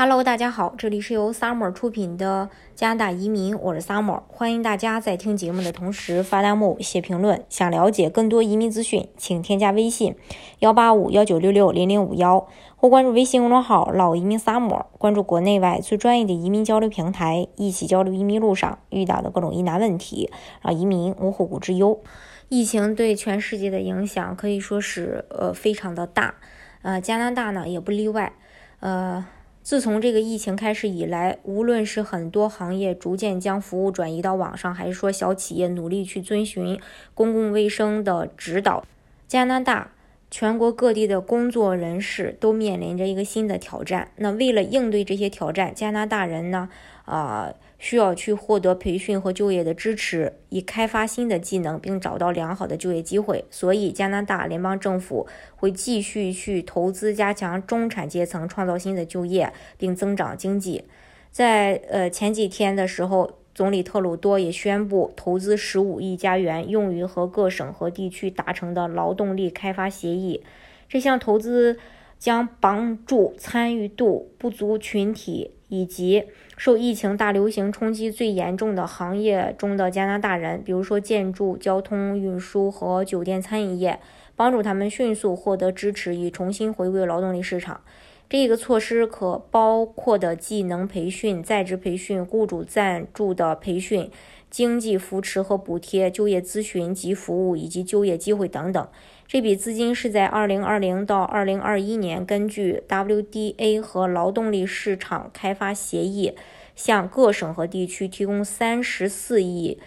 Hello，大家好，这里是由 Summer 出品的加拿大移民，我是 Summer，欢迎大家在听节目的同时发弹幕、写评论。想了解更多移民资讯，请添加微信幺八五幺九六六零零五幺，或关注微信公众号“老移民 Summer”，关注国内外最专业的移民交流平台，一起交流移民路上遇到的各种疑难问题，让移民无后顾之忧。疫情对全世界的影响可以说是呃非常的大，呃加拿大呢也不例外，呃。自从这个疫情开始以来，无论是很多行业逐渐将服务转移到网上，还是说小企业努力去遵循公共卫生的指导，加拿大全国各地的工作人士都面临着一个新的挑战。那为了应对这些挑战，加拿大人呢，啊。需要去获得培训和就业的支持，以开发新的技能，并找到良好的就业机会。所以，加拿大联邦政府会继续去投资，加强中产阶层，创造新的就业，并增长经济。在呃前几天的时候，总理特鲁多也宣布投资十五亿加元，用于和各省和地区达成的劳动力开发协议。这项投资将帮助参与度不足群体。以及受疫情大流行冲击最严重的行业中的加拿大人，比如说建筑、交通运输和酒店餐饮业，帮助他们迅速获得支持，以重新回归劳动力市场。这个措施可包括的技能培训、在职培训、雇主赞助的培训、经济扶持和补贴、就业咨询及服务以及就业机会等等。这笔资金是在2020到2021年，根据 WDA 和劳动力市场开发协议，向各省和地区提供34亿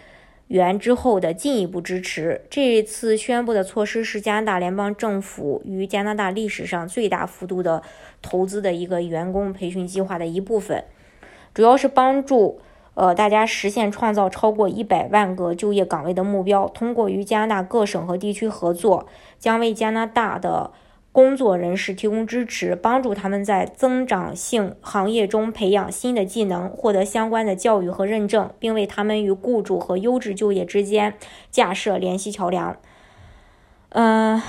元之后的进一步支持。这次宣布的措施是加拿大联邦政府与加拿大历史上最大幅度的投资的一个员工培训计划的一部分，主要是帮助。呃，大家实现创造超过一百万个就业岗位的目标，通过与加拿大各省和地区合作，将为加拿大的工作人士提供支持，帮助他们在增长性行业中培养新的技能，获得相关的教育和认证，并为他们与雇主和优质就业之间架设联系桥梁。嗯，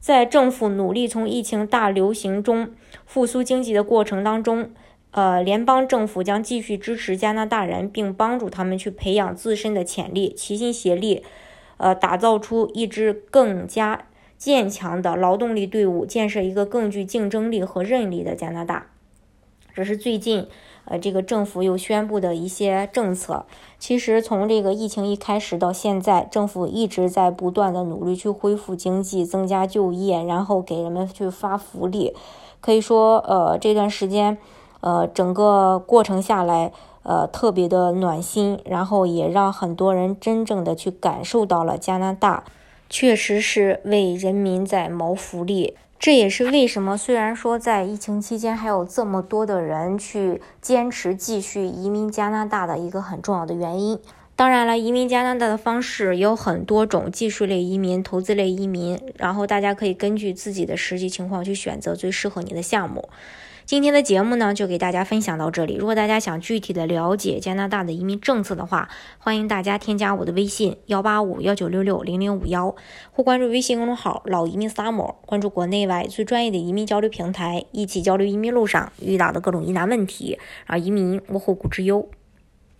在政府努力从疫情大流行中复苏经济的过程当中。呃，联邦政府将继续支持加拿大人，并帮助他们去培养自身的潜力，齐心协力，呃，打造出一支更加坚强的劳动力队伍，建设一个更具竞争力和韧力的加拿大。这是最近，呃，这个政府又宣布的一些政策。其实从这个疫情一开始到现在，政府一直在不断的努力去恢复经济、增加就业，然后给人们去发福利。可以说，呃，这段时间。呃，整个过程下来，呃，特别的暖心，然后也让很多人真正的去感受到了加拿大确实是为人民在谋福利。这也是为什么，虽然说在疫情期间还有这么多的人去坚持继续移民加拿大的一个很重要的原因。当然了，移民加拿大的方式有很多种，技术类移民、投资类移民，然后大家可以根据自己的实际情况去选择最适合你的项目。今天的节目呢，就给大家分享到这里。如果大家想具体的了解加拿大的移民政策的话，欢迎大家添加我的微信幺八五幺九六六零零五幺，或关注微信公众号“老移民 summer”，关注国内外最专业的移民交流平台，一起交流移民路上遇到的各种疑难问题，让移民无后顾之忧。